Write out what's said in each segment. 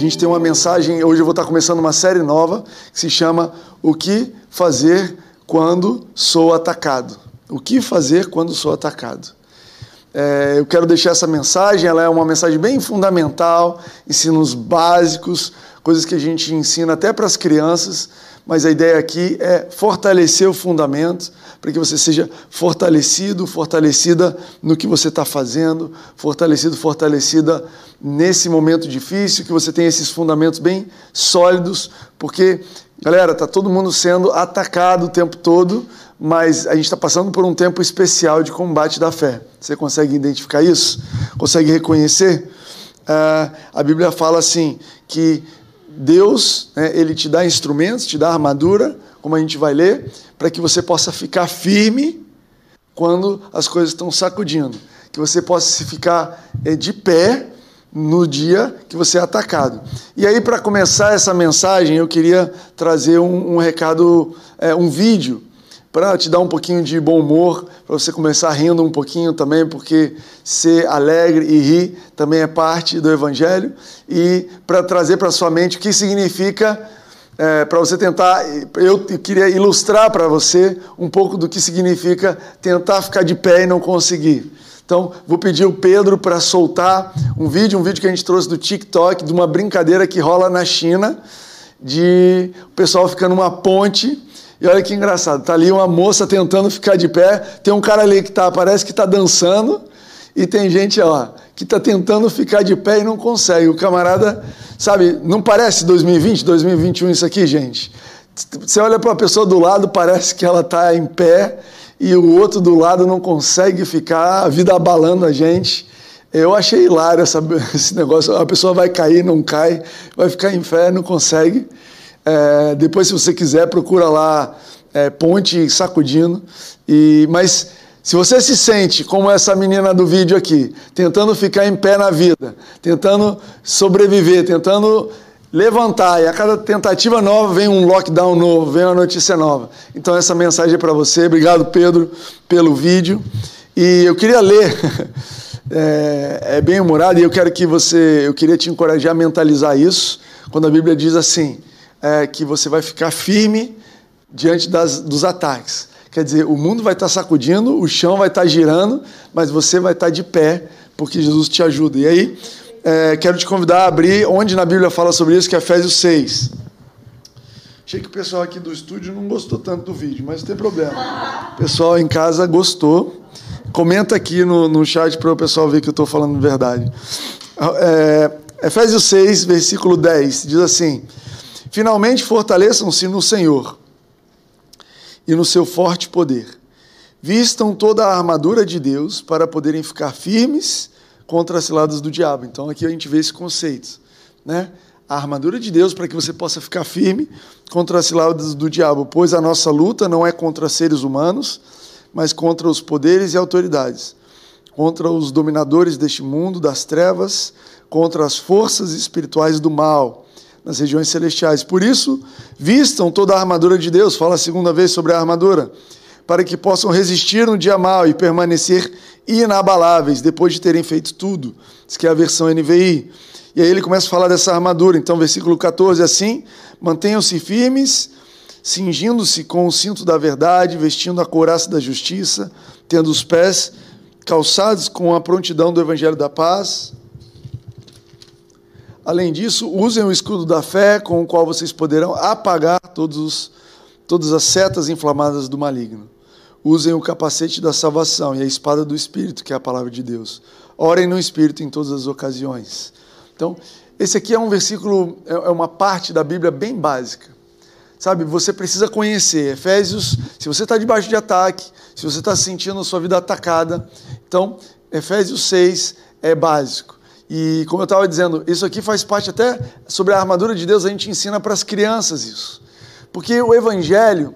gente tem uma mensagem, hoje eu vou estar começando uma série nova que se chama O que fazer quando sou atacado. O que fazer quando sou atacado? É, eu quero deixar essa mensagem, ela é uma mensagem bem fundamental, ensinos básicos, coisas que a gente ensina até para as crianças, mas a ideia aqui é fortalecer o fundamento, para que você seja fortalecido, fortalecida no que você está fazendo, fortalecido, fortalecida nesse momento difícil, que você tenha esses fundamentos bem sólidos, porque, galera, está todo mundo sendo atacado o tempo todo, mas a gente está passando por um tempo especial de combate da fé. Você consegue identificar isso? Consegue reconhecer? Uh, a Bíblia fala assim que Deus, né, ele te dá instrumentos, te dá armadura, como a gente vai ler, para que você possa ficar firme quando as coisas estão sacudindo, que você possa ficar é, de pé no dia que você é atacado. E aí, para começar essa mensagem, eu queria trazer um, um recado, é, um vídeo para te dar um pouquinho de bom humor, para você começar rindo um pouquinho também, porque ser alegre e rir também é parte do Evangelho, e para trazer para sua mente o que significa, é, para você tentar, eu queria ilustrar para você um pouco do que significa tentar ficar de pé e não conseguir. Então, vou pedir o Pedro para soltar um vídeo, um vídeo que a gente trouxe do TikTok, de uma brincadeira que rola na China, de o pessoal ficando numa ponte e olha que engraçado, tá ali uma moça tentando ficar de pé, tem um cara ali que tá, parece que está dançando, e tem gente ó, que está tentando ficar de pé e não consegue. O camarada, sabe, não parece 2020, 2021 isso aqui, gente? Você olha para a pessoa do lado, parece que ela está em pé e o outro do lado não consegue ficar, a vida abalando a gente. Eu achei hilário essa, esse negócio. A pessoa vai cair, não cai, vai ficar em pé, não consegue. É, depois, se você quiser, procura lá é, Ponte Sacudindo. E, mas se você se sente como essa menina do vídeo aqui, tentando ficar em pé na vida, tentando sobreviver, tentando levantar, e a cada tentativa nova vem um lockdown novo, vem uma notícia nova. Então, essa mensagem é para você. Obrigado, Pedro, pelo vídeo. E eu queria ler. É, é bem humorado e eu quero que você, eu queria te encorajar a mentalizar isso, quando a Bíblia diz assim: é, que você vai ficar firme diante das, dos ataques. Quer dizer, o mundo vai estar sacudindo, o chão vai estar girando, mas você vai estar de pé, porque Jesus te ajuda. E aí, é, quero te convidar a abrir onde na Bíblia fala sobre isso, que é Efésios 6. Achei que o pessoal aqui do estúdio não gostou tanto do vídeo, mas não tem problema. O pessoal em casa gostou. Comenta aqui no, no chat para o pessoal ver que eu estou falando verdade. É, Efésios 6, versículo 10, diz assim: Finalmente, fortaleçam-se no Senhor e no seu forte poder. Vistam toda a armadura de Deus para poderem ficar firmes contra as ciladas do diabo. Então, aqui a gente vê esse conceito, né? A armadura de Deus para que você possa ficar firme contra as ciladas do diabo, pois a nossa luta não é contra seres humanos, mas contra os poderes e autoridades, contra os dominadores deste mundo das trevas, contra as forças espirituais do mal nas regiões celestiais. Por isso, vistam toda a armadura de Deus, fala a segunda vez sobre a armadura, para que possam resistir no dia mal e permanecer inabaláveis depois de terem feito tudo. Isso que é a versão NVI. E aí ele começa a falar dessa armadura. Então, versículo 14 assim: mantenham-se firmes, cingindo-se com o cinto da verdade, vestindo a couraça da justiça, tendo os pés calçados com a prontidão do evangelho da paz Além disso, usem o escudo da fé, com o qual vocês poderão apagar todos todas as setas inflamadas do maligno. Usem o capacete da salvação e a espada do Espírito, que é a palavra de Deus. Orem no Espírito em todas as ocasiões. Então, esse aqui é um versículo, é, é uma parte da Bíblia bem básica. Sabe, você precisa conhecer. Efésios, se você está debaixo de ataque, se você está sentindo a sua vida atacada, então, Efésios 6 é básico. E como eu estava dizendo, isso aqui faz parte até sobre a armadura de Deus, a gente ensina para as crianças isso. Porque o Evangelho,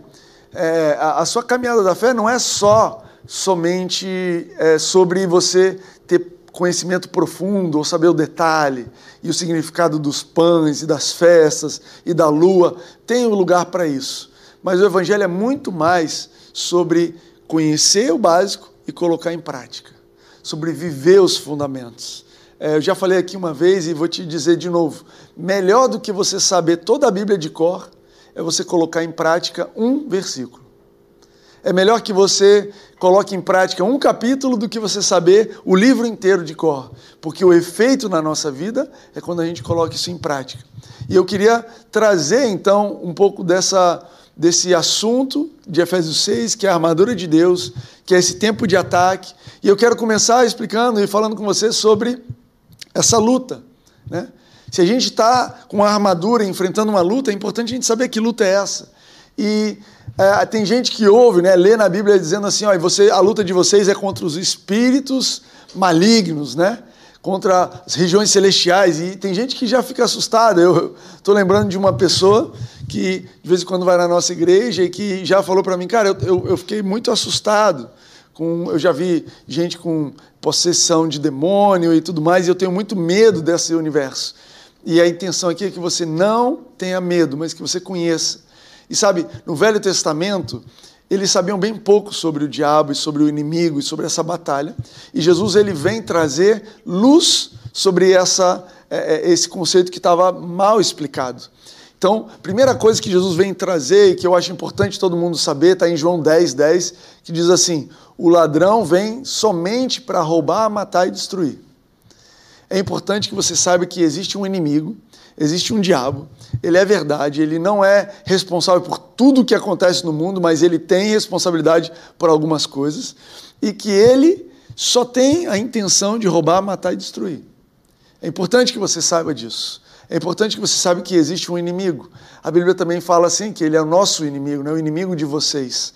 é, a, a, sua caminhada da fé não é só somente é, sobre você ter conhecimento profundo ou saber o detalhe e o significado dos pães e das festas e da lua. Tem um lugar para isso. Mas o Evangelho é muito mais sobre conhecer o básico e colocar em prática, sobre viver os fundamentos eu já falei aqui uma vez e vou te dizer de novo: melhor do que você saber toda a Bíblia de cor é você colocar em prática um versículo. É melhor que você coloque em prática um capítulo do que você saber o livro inteiro de cor, porque o efeito na nossa vida é quando a gente coloca isso em prática. E eu queria trazer então um pouco dessa desse assunto de Efésios 6, que é a armadura de Deus, que é esse tempo de ataque. E eu quero começar explicando e falando com você sobre essa luta. Né? Se a gente está com a armadura enfrentando uma luta, é importante a gente saber que luta é essa. E é, tem gente que ouve, né, lê na Bíblia dizendo assim, ó, você, a luta de vocês é contra os espíritos malignos, né? contra as regiões celestiais. E tem gente que já fica assustada. Eu estou lembrando de uma pessoa que de vez em quando vai na nossa igreja e que já falou para mim, cara, eu, eu, eu, fiquei muito assustado. Com, eu já vi gente com possessão de demônio e tudo mais, e eu tenho muito medo desse universo. E a intenção aqui é que você não tenha medo, mas que você conheça. E sabe, no Velho Testamento, eles sabiam bem pouco sobre o diabo e sobre o inimigo e sobre essa batalha. E Jesus ele vem trazer luz sobre essa, é, é, esse conceito que estava mal explicado. Então, primeira coisa que Jesus vem trazer e que eu acho importante todo mundo saber está em João 10, 10, que diz assim: O ladrão vem somente para roubar, matar e destruir. É importante que você saiba que existe um inimigo existe um diabo, ele é verdade, ele não é responsável por tudo o que acontece no mundo, mas ele tem responsabilidade por algumas coisas, e que ele só tem a intenção de roubar, matar e destruir. É importante que você saiba disso. É importante que você saiba que existe um inimigo. A Bíblia também fala assim que ele é o nosso inimigo, não é o inimigo de vocês.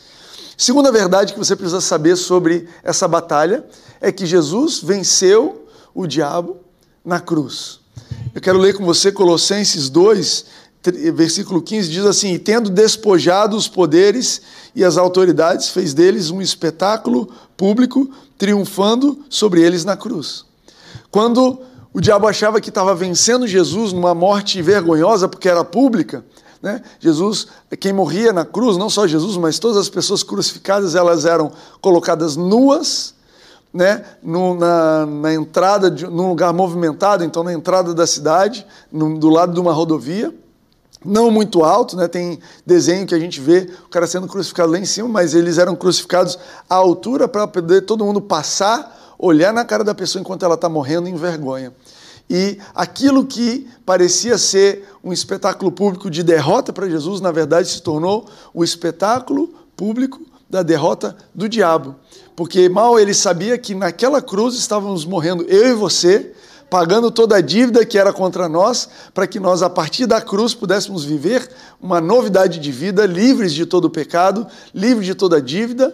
Segunda verdade que você precisa saber sobre essa batalha é que Jesus venceu o diabo na cruz. Eu quero ler com você Colossenses 2, versículo 15, diz assim: E tendo despojado os poderes e as autoridades, fez deles um espetáculo público, triunfando sobre eles na cruz. Quando o diabo achava que estava vencendo Jesus numa morte vergonhosa, porque era pública, né? Jesus, quem morria na cruz, não só Jesus, mas todas as pessoas crucificadas, elas eram colocadas nuas, né, no, na, na, entrada, de, num lugar movimentado, então na entrada da cidade, no, do lado de uma rodovia, não muito alto, né, tem desenho que a gente vê o cara sendo crucificado lá em cima, mas eles eram crucificados à altura para poder todo mundo passar, olhar na cara da pessoa enquanto ela está morrendo em vergonha. E aquilo que parecia ser um espetáculo público de derrota para Jesus, na verdade se tornou o espetáculo público da derrota do diabo porque mal ele sabia que naquela cruz estávamos morrendo eu e você, pagando toda a dívida que era contra nós, para que nós, a partir da cruz, pudéssemos viver uma novidade de vida, livres de todo o pecado, livres de toda a dívida.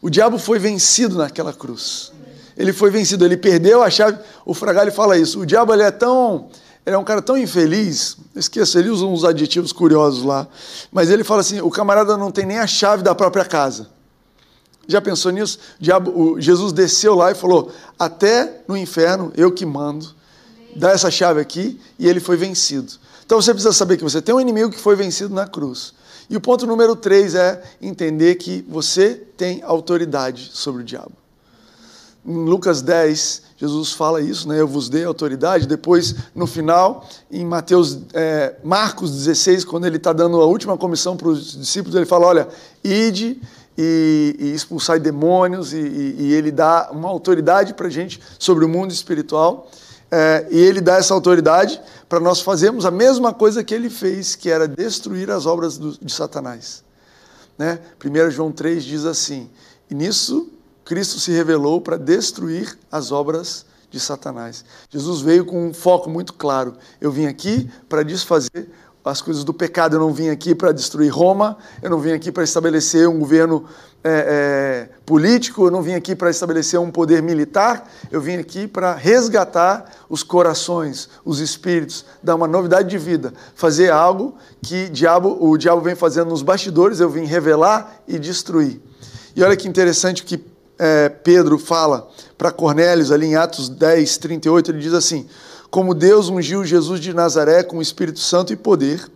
O diabo foi vencido naquela cruz. Ele foi vencido, ele perdeu a chave. O Fragalho fala isso. O diabo ele é tão. Ele é um cara tão infeliz, esqueço, ele usa uns adjetivos curiosos lá, mas ele fala assim: o camarada não tem nem a chave da própria casa. Já pensou nisso? Diabo, Jesus desceu lá e falou: Até no inferno eu que mando. Dá essa chave aqui e ele foi vencido. Então você precisa saber que você tem um inimigo que foi vencido na cruz. E o ponto número três é entender que você tem autoridade sobre o diabo. Em Lucas 10, Jesus fala isso, né? Eu vos dei autoridade. Depois, no final, em Mateus, é, Marcos 16, quando ele está dando a última comissão para os discípulos, ele fala: Olha, ide e, e expulsar demônios, e, e, ele dá uma autoridade para a gente sobre o mundo espiritual. É, e ele dá essa autoridade para nós fazermos a mesma coisa que ele fez, que era destruir as obras do, de Satanás. Né? 1 João 3 diz assim: E nisso Cristo se revelou para destruir as obras de Satanás. Jesus veio com um foco muito claro. Eu vim aqui para desfazer as coisas do pecado. Eu não vim aqui para destruir Roma, eu não vim aqui para estabelecer um governo é, é, político, eu não vim aqui para estabelecer um poder militar, eu vim aqui para resgatar os corações, os espíritos, dar uma novidade de vida, fazer algo que diabo, o diabo vem fazendo nos bastidores, eu vim revelar e destruir. E olha que interessante o que é, Pedro fala para Cornélios ali em Atos 10, 38, ele diz assim como Deus ungiu Jesus de Nazaré com o Espírito Santo e poder,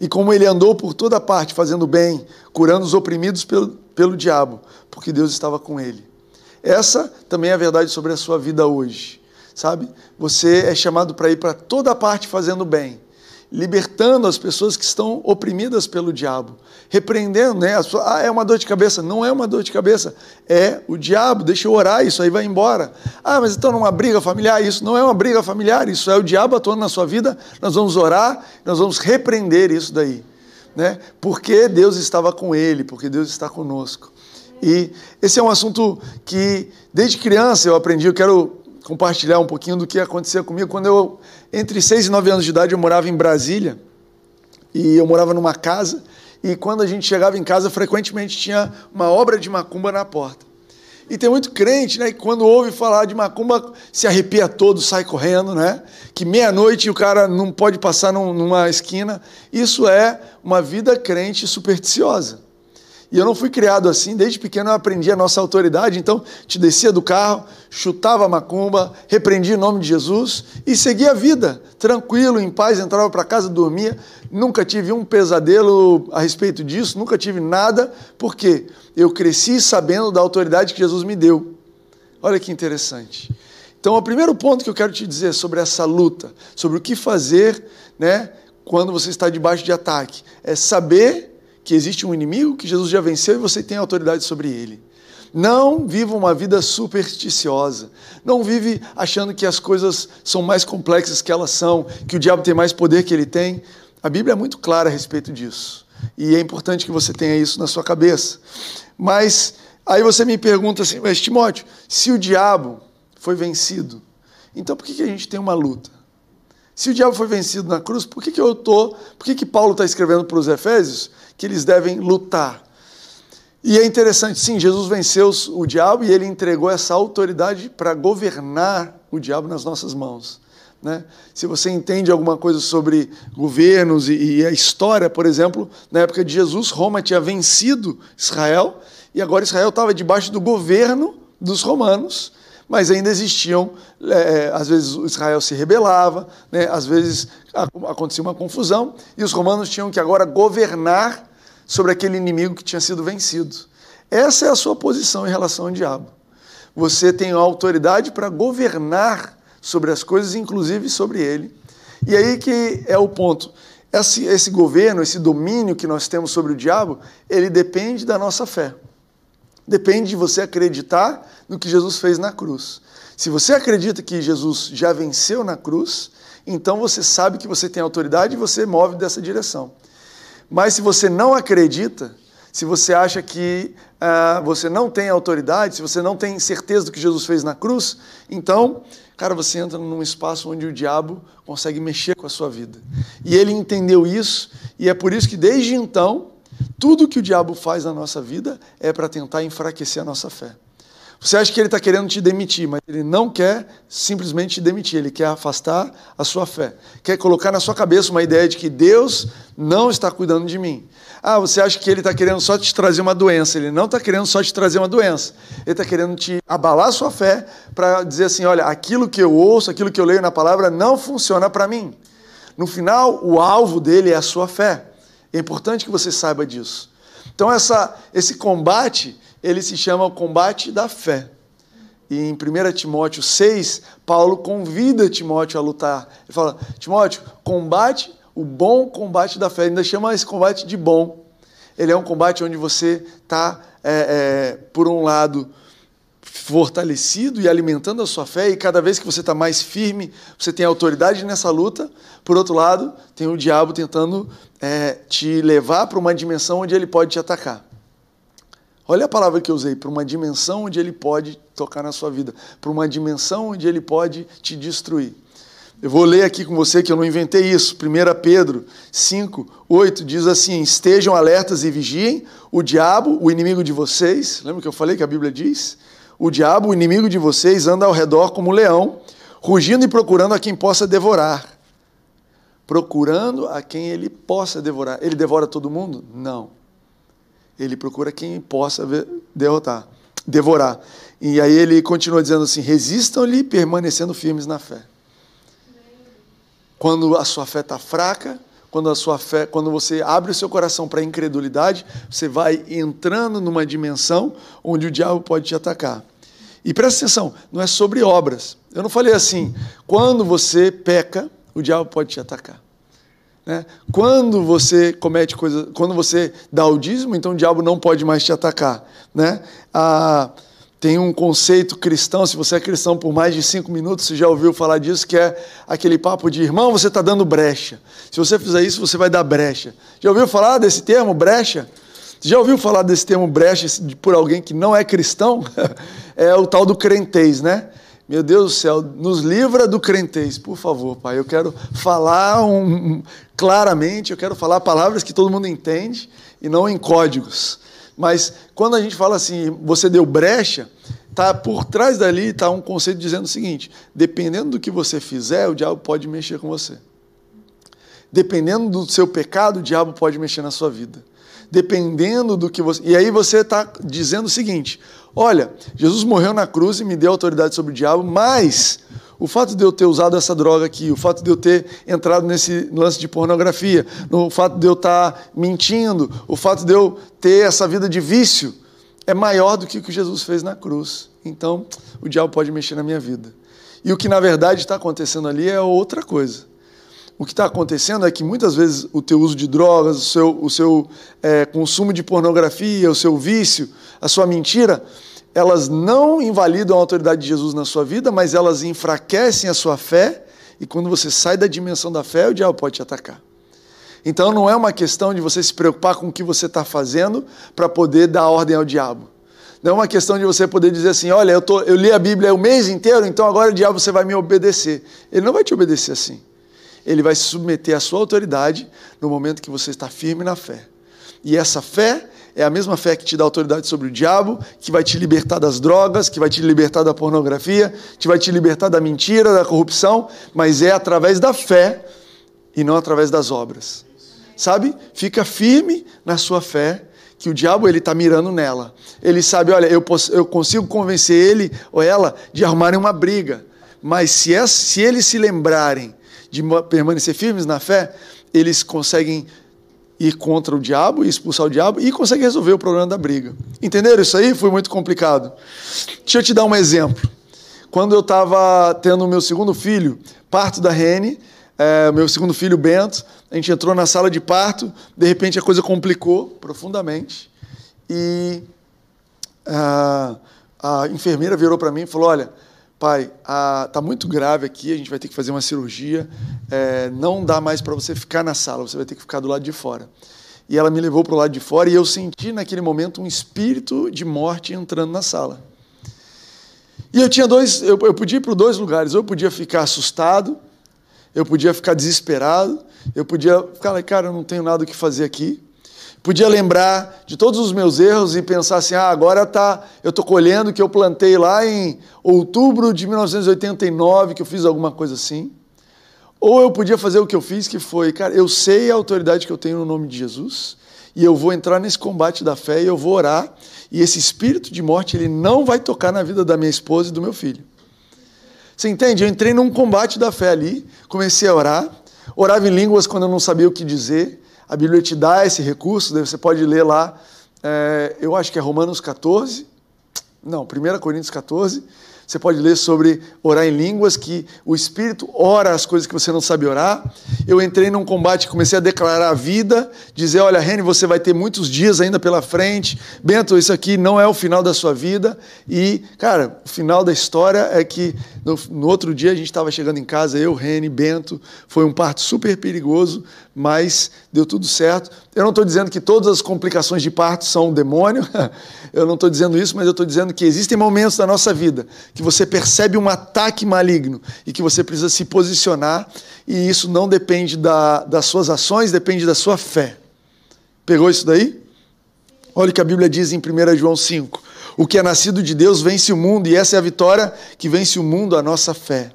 e como ele andou por toda parte fazendo bem, curando os oprimidos pelo, pelo diabo, porque Deus estava com ele. Essa também é a verdade sobre a sua vida hoje. sabe? Você é chamado para ir para toda parte fazendo bem libertando as pessoas que estão oprimidas pelo diabo, repreendendo, né? Ah, é uma dor de cabeça. Não é uma dor de cabeça, é o diabo. Deixa eu orar, isso aí vai embora. Ah, mas então numa briga familiar, isso não é uma briga familiar, isso é o diabo atuando na sua vida. Nós vamos orar, nós vamos repreender isso daí, né? Porque Deus estava com ele, porque Deus está conosco. E esse é um assunto que desde criança eu aprendi, eu quero compartilhar um pouquinho do que acontecia comigo quando eu entre 6 e 9 anos de idade eu morava em Brasília e eu morava numa casa e quando a gente chegava em casa frequentemente tinha uma obra de macumba na porta. E tem muito crente, né, que quando ouve falar de macumba se arrepia todo, sai correndo, né? Que meia-noite o cara não pode passar numa esquina. Isso é uma vida crente supersticiosa. E eu não fui criado assim, desde pequeno eu aprendi a nossa autoridade, então te descia do carro, chutava a macumba, repreendia em nome de Jesus e seguia a vida, tranquilo, em paz, entrava para casa, dormia. Nunca tive um pesadelo a respeito disso, nunca tive nada, porque eu cresci sabendo da autoridade que Jesus me deu. Olha que interessante. Então, o primeiro ponto que eu quero te dizer sobre essa luta, sobre o que fazer, né, quando você está debaixo de ataque, é saber que existe um inimigo que Jesus já venceu e você tem autoridade sobre ele. Não viva uma vida supersticiosa. Não vive achando que as coisas são mais complexas que elas são, que o diabo tem mais poder que ele tem. A Bíblia é muito clara a respeito disso. E é importante que você tenha isso na sua cabeça. Mas aí você me pergunta assim, mas Timóteo, se o diabo foi vencido, então por que a gente tem uma luta? Se o diabo foi vencido na cruz, por que, que eu tô? Por que, que Paulo está escrevendo para os Efésios que eles devem lutar? E é interessante, sim, Jesus venceu o diabo e ele entregou essa autoridade para governar o diabo nas nossas mãos. Né? Se você entende alguma coisa sobre governos e, e, a história, por exemplo, na época de Jesus, Roma tinha vencido Israel e agora Israel estava debaixo do governo dos romanos mas ainda existiam, é, é, às vezes Israel se rebelava, né, às vezes acontecia uma confusão, e os romanos tinham que agora governar sobre aquele inimigo que tinha sido vencido. Essa é a sua posição em relação ao diabo. Você tem autoridade para governar sobre as coisas, inclusive sobre ele. E aí que é o ponto. Esse, esse governo, esse domínio que nós temos sobre o diabo, ele depende da nossa fé. Depende de você acreditar no que Jesus fez na cruz. Se você acredita que Jesus já venceu na cruz, então você sabe que você tem autoridade e você move dessa direção. Mas se você não acredita, se você acha que uh, você não tem autoridade, se você não tem certeza do que Jesus fez na cruz, então, cara, você entra num espaço onde o diabo consegue mexer com a sua vida. E ele entendeu isso, e é por isso que desde então, tudo que o diabo faz na nossa vida é para tentar enfraquecer a nossa fé. Você acha que ele está querendo te demitir, mas ele não quer simplesmente te demitir, ele quer afastar a sua fé. Quer colocar na sua cabeça uma ideia de que Deus não está cuidando de mim. Ah, você acha que ele está querendo só te trazer uma doença. Ele não está querendo só te trazer uma doença. Ele está querendo te abalar a sua fé para dizer assim: olha, aquilo que eu ouço, aquilo que eu leio na palavra não funciona para mim. No final, o alvo dele é a sua fé. É importante que você saiba disso. Então, essa, esse combate ele se chama o combate da fé. E em 1 Timóteo 6, Paulo convida Timóteo a lutar. Ele fala: Timóteo, combate o bom combate da fé. Ele ainda chama esse combate de bom. Ele é um combate onde você está, é, é, por um lado, fortalecido e alimentando a sua fé, e cada vez que você está mais firme, você tem autoridade nessa luta. Por outro lado, tem o diabo tentando é, te levar para uma dimensão onde ele pode te atacar. Olha a palavra que eu usei, para uma dimensão onde ele pode tocar na sua vida, para uma dimensão onde ele pode te destruir. Eu vou ler aqui com você que eu não inventei isso. 1 Pedro 5, 8 diz assim: Estejam alertas e vigiem, o diabo, o inimigo de vocês, lembra que eu falei que a Bíblia diz? O diabo, o inimigo de vocês, anda ao redor como um leão, rugindo e procurando a quem possa devorar. Procurando a quem ele possa devorar. Ele devora todo mundo? Não ele procura quem possa derrotar, devorar. E aí ele continua dizendo assim: resistam-lhe permanecendo firmes na fé. Quando a sua fé está fraca, quando a sua fé, quando você abre o seu coração para a incredulidade, você vai entrando numa dimensão onde o diabo pode te atacar. E presta atenção, não é sobre obras. Eu não falei assim, quando você peca, o diabo pode te atacar. Né? Quando você comete coisa, quando você dá o dízimo, então o diabo não pode mais te atacar. Né? Ah, tem um conceito cristão, se você é cristão por mais de cinco minutos, você já ouviu falar disso, que é aquele papo de irmão, você está dando brecha. Se você fizer isso, você vai dar brecha. Já ouviu falar desse termo, brecha? Já ouviu falar desse termo brecha por alguém que não é cristão? é o tal do crentez, né? Meu Deus do céu, nos livra do crentez, por favor, Pai. Eu quero falar um, claramente, eu quero falar palavras que todo mundo entende e não em códigos. Mas quando a gente fala assim, você deu brecha, tá por trás dali está um conceito dizendo o seguinte: dependendo do que você fizer, o diabo pode mexer com você. Dependendo do seu pecado, o diabo pode mexer na sua vida. Dependendo do que você. E aí você está dizendo o seguinte: Olha, Jesus morreu na cruz e me deu autoridade sobre o diabo, mas o fato de eu ter usado essa droga aqui, o fato de eu ter entrado nesse lance de pornografia, o fato de eu estar mentindo, o fato de eu ter essa vida de vício, é maior do que o que Jesus fez na cruz. Então, o diabo pode mexer na minha vida. E o que na verdade está acontecendo ali é outra coisa. O que está acontecendo é que muitas vezes o teu uso de drogas, o seu, o seu é, consumo de pornografia, o seu vício, a sua mentira, elas não invalidam a autoridade de Jesus na sua vida, mas elas enfraquecem a sua fé, e quando você sai da dimensão da fé, o diabo pode te atacar. Então não é uma questão de você se preocupar com o que você está fazendo para poder dar ordem ao diabo. Não é uma questão de você poder dizer assim: olha, eu, tô, eu li a Bíblia o mês inteiro, então agora o diabo você vai me obedecer. Ele não vai te obedecer assim ele vai se submeter à sua autoridade no momento que você está firme na fé. E essa fé é a mesma fé que te dá autoridade sobre o diabo, que vai te libertar das drogas, que vai te libertar da pornografia, que vai te libertar da mentira, da corrupção, mas é através da fé e não através das obras. Sabe? Fica firme na sua fé, que o diabo ele está mirando nela. Ele sabe, olha, eu, posso, eu consigo convencer ele ou ela de arrumarem uma briga, mas se, é, se eles se lembrarem de permanecer firmes na fé, eles conseguem ir contra o diabo e expulsar o diabo e conseguem resolver o problema da briga. Entenderam isso aí? Foi muito complicado. Deixa eu te dar um exemplo. Quando eu estava tendo o meu segundo filho, parto da Rene, é, meu segundo filho Bento, a gente entrou na sala de parto, de repente a coisa complicou profundamente e a, a enfermeira virou para mim e falou: Olha, pai, está muito grave aqui, a gente vai ter que fazer uma cirurgia, é, não dá mais para você ficar na sala, você vai ter que ficar do lado de fora. E ela me levou para o lado de fora e eu senti naquele momento um espírito de morte entrando na sala. E eu tinha dois, eu, eu podia ir para dois lugares, eu podia ficar assustado, eu podia ficar desesperado, eu podia ficar, cara, eu não tenho nada o que fazer aqui. Podia lembrar de todos os meus erros e pensar assim: ah, agora tá, eu estou colhendo o que eu plantei lá em outubro de 1989, que eu fiz alguma coisa assim. Ou eu podia fazer o que eu fiz, que foi, cara, eu sei a autoridade que eu tenho no nome de Jesus, e eu vou entrar nesse combate da fé e eu vou orar, e esse espírito de morte ele não vai tocar na vida da minha esposa e do meu filho. Você entende? Eu entrei num combate da fé ali, comecei a orar, orava em línguas quando eu não sabia o que dizer, a Bíblia te dá esse recurso, você pode ler lá, é, eu acho que é Romanos 14, não, 1 Coríntios 14, você pode ler sobre orar em línguas, que o Espírito ora as coisas que você não sabe orar. Eu entrei num combate, comecei a declarar a vida, dizer: olha, Reni, você vai ter muitos dias ainda pela frente. Bento, isso aqui não é o final da sua vida. E, cara, o final da história é que no, no outro dia a gente estava chegando em casa, eu, Reni, Bento. Foi um parto super perigoso, mas deu tudo certo. Eu não estou dizendo que todas as complicações de parto são um demônio, eu não estou dizendo isso, mas eu estou dizendo que existem momentos da nossa vida que você percebe um ataque maligno e que você precisa se posicionar, e isso não depende da, das suas ações, depende da sua fé. Pegou isso daí? Olha o que a Bíblia diz em 1 João 5. O que é nascido de Deus vence o mundo, e essa é a vitória que vence o mundo, a nossa fé.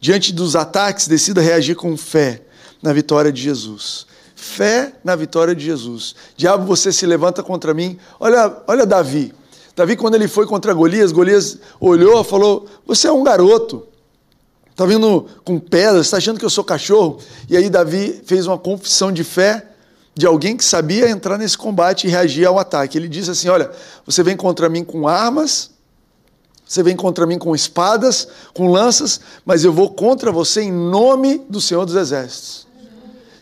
Diante dos ataques, decida reagir com fé na vitória de Jesus. Fé na vitória de Jesus. Diabo, você se levanta contra mim. Olha, olha Davi. Davi, quando ele foi contra Golias, Golias olhou e falou: Você é um garoto. Está vindo com pedras, está achando que eu sou cachorro? E aí Davi fez uma confissão de fé de alguém que sabia entrar nesse combate e reagir ao ataque. Ele disse assim: Olha, você vem contra mim com armas, Você vem contra mim com espadas, com lanças, mas eu vou contra você em nome do Senhor dos Exércitos.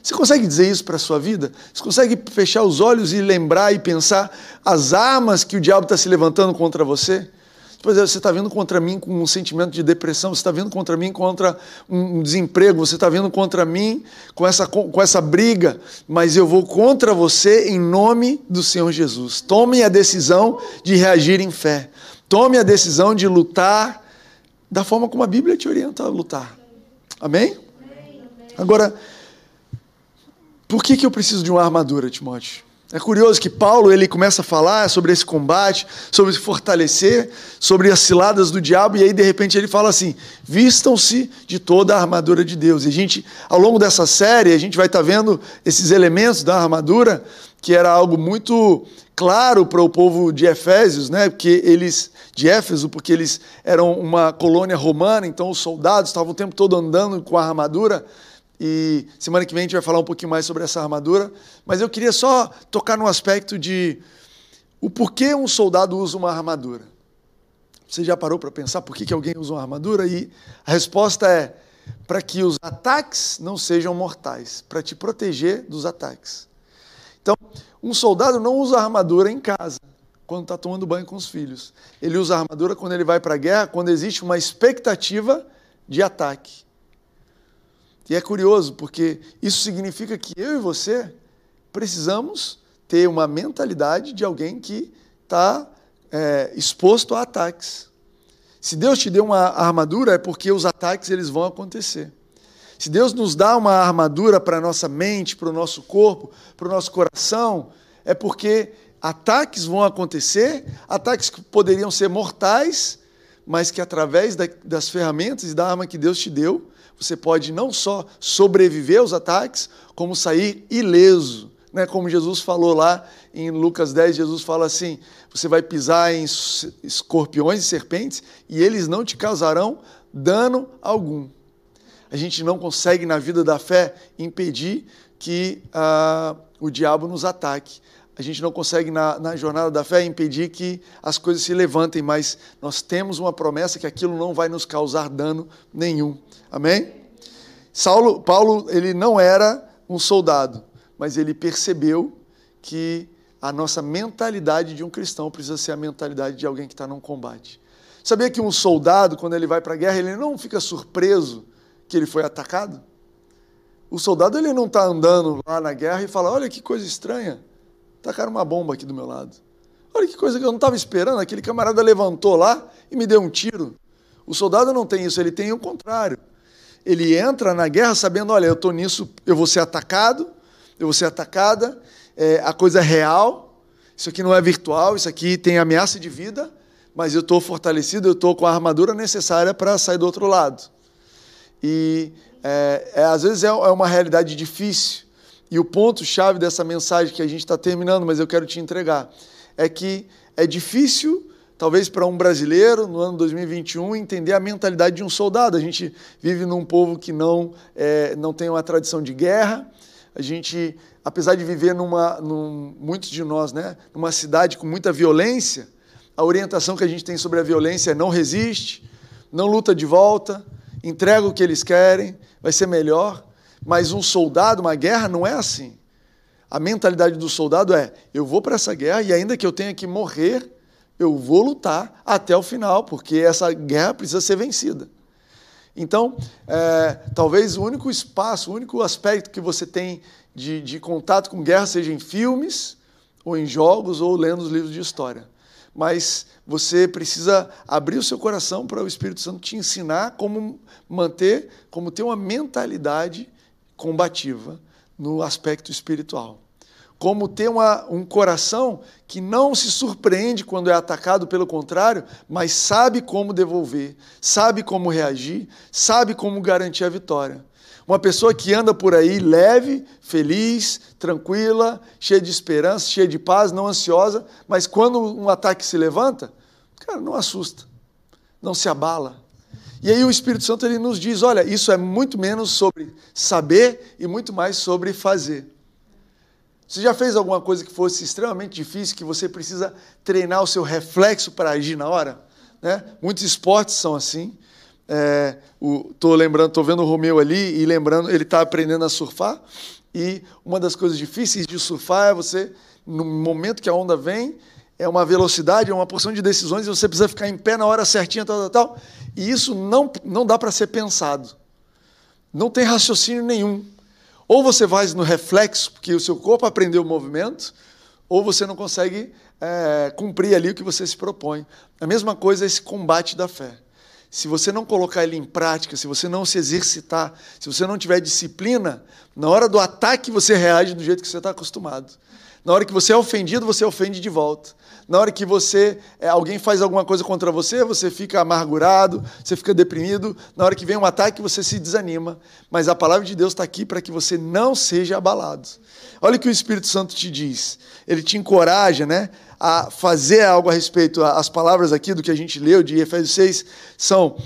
Você consegue dizer isso para a sua vida? Você consegue fechar os olhos e lembrar e pensar as armas que o diabo está se levantando contra você? Pois é, você está vindo contra mim com um sentimento de depressão, você está vindo contra mim contra um desemprego, você está vindo contra mim com essa, com essa briga, mas eu vou contra você em nome do Senhor Jesus. Tome a decisão de reagir em fé. Tome a decisão de lutar da forma como a Bíblia te orienta a lutar. Amém? Agora, por que, que eu preciso de uma armadura, Timóteo? É curioso que Paulo ele começa a falar sobre esse combate, sobre se fortalecer, sobre as ciladas do diabo, e aí de repente ele fala assim: vistam-se de toda a armadura de Deus. E a gente, ao longo dessa série, a gente vai estar tá vendo esses elementos da armadura, que era algo muito claro para o povo de Efésios, né? Porque eles de Éfeso, porque eles eram uma colônia romana, então os soldados estavam o tempo todo andando com a armadura. E semana que vem a gente vai falar um pouquinho mais sobre essa armadura. Mas eu queria só tocar no aspecto de o porquê um soldado usa uma armadura. Você já parou para pensar por que, que alguém usa uma armadura? E a resposta é para que os ataques não sejam mortais, para te proteger dos ataques. Então, um soldado não usa armadura em casa, quando está tomando banho com os filhos. Ele usa armadura quando ele vai para a guerra, quando existe uma expectativa de ataque. E é curioso, porque isso significa que eu e você precisamos ter uma mentalidade de alguém que está é, exposto a ataques. Se Deus te deu uma armadura, é porque os ataques eles vão acontecer. Se Deus nos dá uma armadura para a nossa mente, para o nosso corpo, para o nosso coração, é porque ataques vão acontecer, ataques que poderiam ser mortais, mas que através das ferramentas e da arma que Deus te deu, você pode não só sobreviver aos ataques, como sair ileso. Né? Como Jesus falou lá em Lucas 10, Jesus fala assim: você vai pisar em escorpiões e serpentes e eles não te causarão dano algum. A gente não consegue, na vida da fé, impedir que ah, o diabo nos ataque. A gente não consegue, na, na jornada da fé, impedir que as coisas se levantem, mas nós temos uma promessa que aquilo não vai nos causar dano nenhum. Amém? Saulo, Paulo, ele não era um soldado, mas ele percebeu que a nossa mentalidade de um cristão precisa ser a mentalidade de alguém que está num combate. Sabia que um soldado, quando ele vai para a guerra, ele não fica surpreso que ele foi atacado? O soldado ele não está andando lá na guerra e fala: olha que coisa estranha, tacaram uma bomba aqui do meu lado. Olha que coisa que eu não estava esperando, aquele camarada levantou lá e me deu um tiro. O soldado não tem isso, ele tem o contrário ele entra na guerra sabendo, olha, eu estou nisso, eu vou ser atacado, eu vou ser atacada, é, a coisa é real, isso aqui não é virtual, isso aqui tem ameaça de vida, mas eu estou fortalecido, eu estou com a armadura necessária para sair do outro lado. E é, é, às vezes é, é uma realidade difícil. E o ponto-chave dessa mensagem que a gente está terminando, mas eu quero te entregar, é que é difícil talvez para um brasileiro, no ano 2021, entender a mentalidade de um soldado. A gente vive num povo que não, é, não tem uma tradição de guerra. A gente, apesar de viver numa, num, muitos de nós, né, numa cidade com muita violência, a orientação que a gente tem sobre a violência é não resiste, não luta de volta, entrega o que eles querem, vai ser melhor. Mas um soldado, uma guerra, não é assim. A mentalidade do soldado é: eu vou para essa guerra e ainda que eu tenha que morrer, eu vou lutar até o final, porque essa guerra precisa ser vencida. Então, é, talvez o único espaço, o único aspecto que você tem de, de contato com guerra seja em filmes, ou em jogos, ou lendo os livros de história. Mas você precisa abrir o seu coração para o Espírito Santo te ensinar como manter, como ter uma mentalidade combativa no aspecto espiritual como ter uma, um coração que não se surpreende quando é atacado, pelo contrário, mas sabe como devolver, sabe como reagir, sabe como garantir a vitória. Uma pessoa que anda por aí leve, feliz, tranquila, cheia de esperança, cheia de paz, não ansiosa, mas quando um ataque se levanta, cara, não assusta, não se abala. E aí o Espírito Santo ele nos diz: olha, isso é muito menos sobre saber e muito mais sobre fazer. Você já fez alguma coisa que fosse extremamente difícil, que você precisa treinar o seu reflexo para agir na hora? né? Muitos esportes são assim. É, o, tô lembrando, tô vendo o Romeu ali e lembrando, ele está aprendendo a surfar. E uma das coisas difíceis de surfar é você, no momento que a onda vem, é uma velocidade, é uma porção de decisões e você precisa ficar em pé na hora certinha, tal, tal, tal. E isso não, não dá para ser pensado. Não tem raciocínio nenhum. Ou você vai no reflexo, porque o seu corpo aprendeu o movimento, ou você não consegue é, cumprir ali o que você se propõe. A mesma coisa é esse combate da fé. Se você não colocar ele em prática, se você não se exercitar, se você não tiver disciplina, na hora do ataque você reage do jeito que você está acostumado. Na hora que você é ofendido, você ofende de volta. Na hora que você é, alguém faz alguma coisa contra você, você fica amargurado, você fica deprimido. Na hora que vem um ataque, você se desanima. Mas a palavra de Deus está aqui para que você não seja abalado. Olha o que o Espírito Santo te diz. Ele te encoraja, né, a fazer algo a respeito. As palavras aqui do que a gente leu de Efésios 6 são: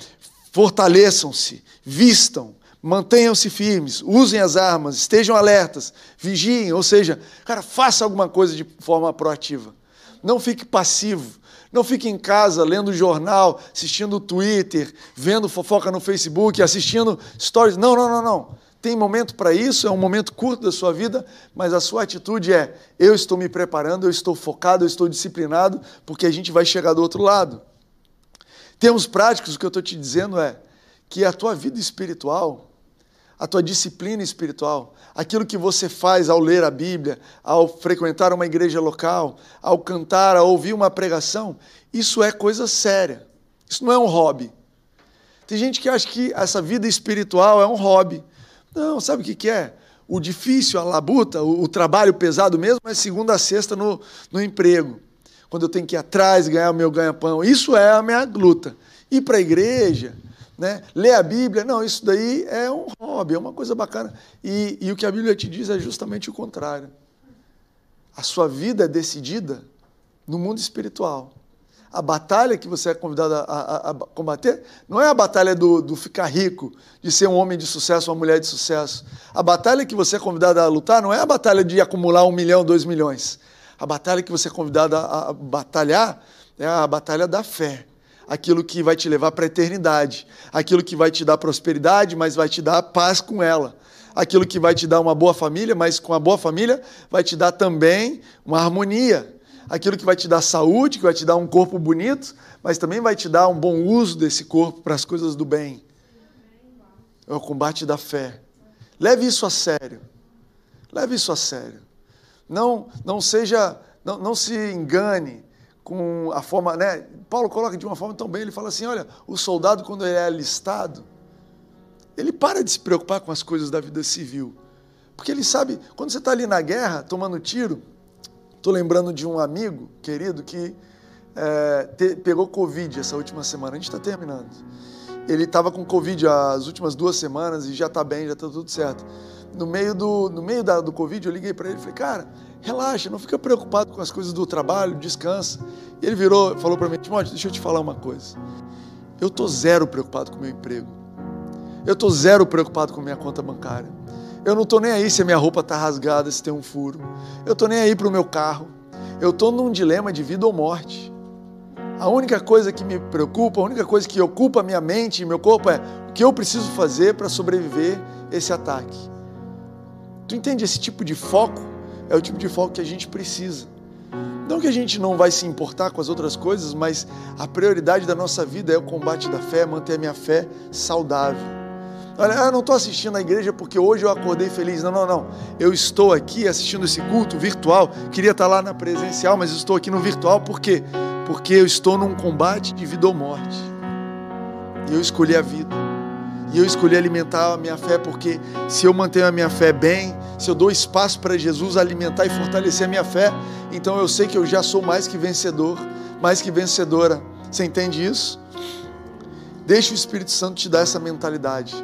fortaleçam-se, vistam, mantenham-se firmes, usem as armas, estejam alertas, vigiem, ou seja, cara, faça alguma coisa de forma proativa. Não fique passivo. Não fique em casa lendo jornal, assistindo Twitter, vendo fofoca no Facebook, assistindo stories. Não, não, não, não. Tem momento para isso, é um momento curto da sua vida, mas a sua atitude é: eu estou me preparando, eu estou focado, eu estou disciplinado, porque a gente vai chegar do outro lado. Termos práticos, o que eu estou te dizendo é que a tua vida espiritual, a tua disciplina espiritual, aquilo que você faz ao ler a Bíblia, ao frequentar uma igreja local, ao cantar, ao ouvir uma pregação, isso é coisa séria. Isso não é um hobby. Tem gente que acha que essa vida espiritual é um hobby. Não, sabe o que, é? O difícil, a labuta, o, o trabalho pesado mesmo é segunda a sexta no, no emprego. Quando eu tenho que ir atrás, ganhar o meu ganha-pão. Isso é a minha luta. Ir para a igreja, né? ler a Bíblia, não, isso daí é um hobby, é uma coisa bacana. E, e o que a Bíblia te diz é justamente o contrário. A sua vida é decidida no mundo espiritual a batalha que você é convidado a, a, a combater não é a batalha do, do, ficar rico, de ser um homem de sucesso, uma mulher de sucesso. A batalha que você é convidado a lutar não é a batalha de acumular um milhão, dois milhões. A batalha que você é convidado a, a batalhar é a batalha da fé. Aquilo que vai te levar para a eternidade. Aquilo que vai te dar prosperidade, mas vai te dar paz com ela aquilo que vai te dar uma boa família, mas com a boa família vai te dar também uma harmonia aquilo que vai te dar saúde, que vai te dar um corpo bonito, mas também vai te dar um bom uso desse corpo para as coisas do bem. É o combate da fé. Leve isso a sério. Leve isso a sério. Não, não seja, não, não se engane com a forma, né? Paulo coloca de uma forma tão bem, ele fala assim, olha, o soldado quando ele é alistado, ele para de se preocupar com as coisas da vida civil. Porque ele sabe, quando você está ali na guerra, tomando tiro, Estou lembrando de um amigo querido que é, te, pegou Covid essa última semana. A gente está terminando. Ele estava com Covid as últimas duas semanas e já está bem, já está tudo certo. No meio do, no meio da, do Covid, eu liguei para ele e falei, cara, relaxa, não fica preocupado com as coisas do trabalho, descansa. E ele virou falou para mim, Timóteo, deixa eu te falar uma coisa. Eu estou zero preocupado com meu emprego. Eu estou zero preocupado com minha conta bancária. Eu não estou nem aí se a minha roupa está rasgada, se tem um furo. Eu estou nem aí para o meu carro. Eu estou num dilema de vida ou morte. A única coisa que me preocupa, a única coisa que ocupa minha mente e meu corpo é o que eu preciso fazer para sobreviver esse ataque. Tu entende esse tipo de foco? É o tipo de foco que a gente precisa. Não que a gente não vai se importar com as outras coisas, mas a prioridade da nossa vida é o combate da fé, manter a minha fé saudável. Olha, eu não estou assistindo a igreja porque hoje eu acordei feliz. Não, não, não. Eu estou aqui assistindo esse culto virtual. Queria estar lá na presencial, mas estou aqui no virtual por quê? Porque eu estou num combate de vida ou morte. E eu escolhi a vida. E eu escolhi alimentar a minha fé porque se eu mantenho a minha fé bem, se eu dou espaço para Jesus alimentar e fortalecer a minha fé, então eu sei que eu já sou mais que vencedor, mais que vencedora. Você entende isso? Deixa o Espírito Santo te dar essa mentalidade.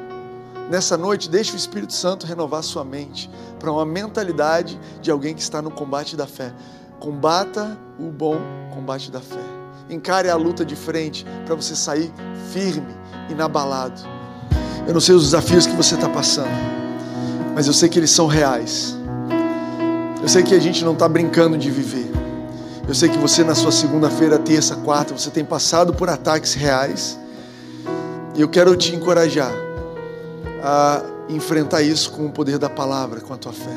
Nessa noite, deixe o Espírito Santo renovar sua mente para uma mentalidade de alguém que está no combate da fé. Combata o bom combate da fé. Encare a luta de frente para você sair firme, inabalado. Eu não sei os desafios que você está passando, mas eu sei que eles são reais. Eu sei que a gente não está brincando de viver. Eu sei que você, na sua segunda-feira, terça, quarta, você tem passado por ataques reais. E eu quero te encorajar a enfrentar isso com o poder da palavra, com a tua fé.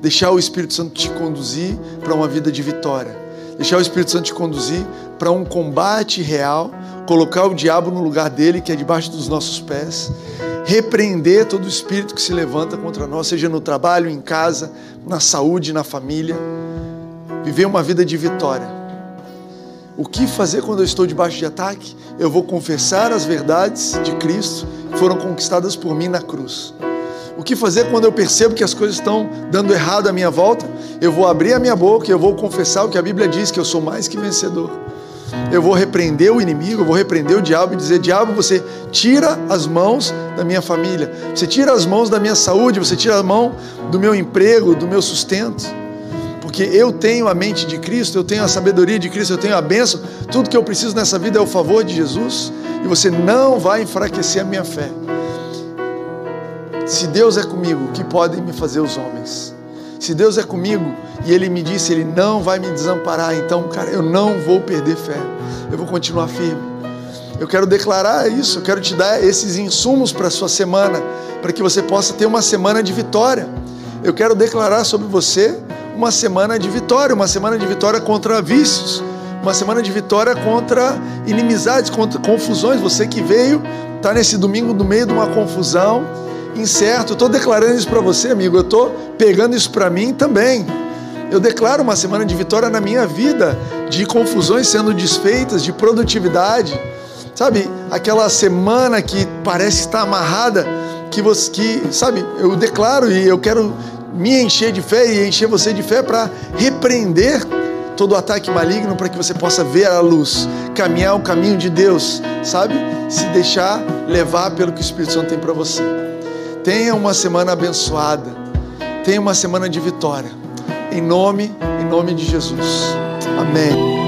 Deixar o Espírito Santo te conduzir para uma vida de vitória. Deixar o Espírito Santo te conduzir para um combate real. Colocar o diabo no lugar dele, que é debaixo dos nossos pés. Repreender todo o espírito que se levanta contra nós, seja no trabalho, em casa, na saúde, na família viver uma vida de vitória. O que fazer quando eu estou debaixo de ataque? Eu vou confessar as verdades de Cristo que foram conquistadas por mim na cruz. O que fazer quando eu percebo que as coisas estão dando errado à minha volta? Eu vou abrir a minha boca e eu vou confessar o que a Bíblia diz, que eu sou mais que vencedor. Eu vou repreender o inimigo, eu vou repreender o diabo e dizer: Diabo, você tira as mãos da minha família, você tira as mãos da minha saúde, você tira a mão do meu emprego, do meu sustento porque eu tenho a mente de Cristo, eu tenho a sabedoria de Cristo, eu tenho a bênção, tudo que eu preciso nessa vida é o favor de Jesus, e você não vai enfraquecer a minha fé. Se Deus é comigo, o que podem me fazer os homens? Se Deus é comigo e Ele me disse, Ele não vai me desamparar, então, cara, eu não vou perder fé, eu vou continuar firme. Eu quero declarar isso, eu quero te dar esses insumos para a sua semana, para que você possa ter uma semana de vitória. Eu quero declarar sobre você uma semana de vitória, uma semana de vitória contra vícios, uma semana de vitória contra inimizades, contra confusões. Você que veio, está nesse domingo no meio de uma confusão, incerto. Estou declarando isso para você, amigo. Eu estou pegando isso para mim também. Eu declaro uma semana de vitória na minha vida, de confusões sendo desfeitas, de produtividade. Sabe, aquela semana que parece estar amarrada, que você, que, sabe, eu declaro e eu quero me encher de fé e encher você de fé para repreender todo ataque maligno para que você possa ver a luz, caminhar o caminho de Deus, sabe? Se deixar levar pelo que o Espírito Santo tem para você. Tenha uma semana abençoada. Tenha uma semana de vitória. Em nome, em nome de Jesus. Amém.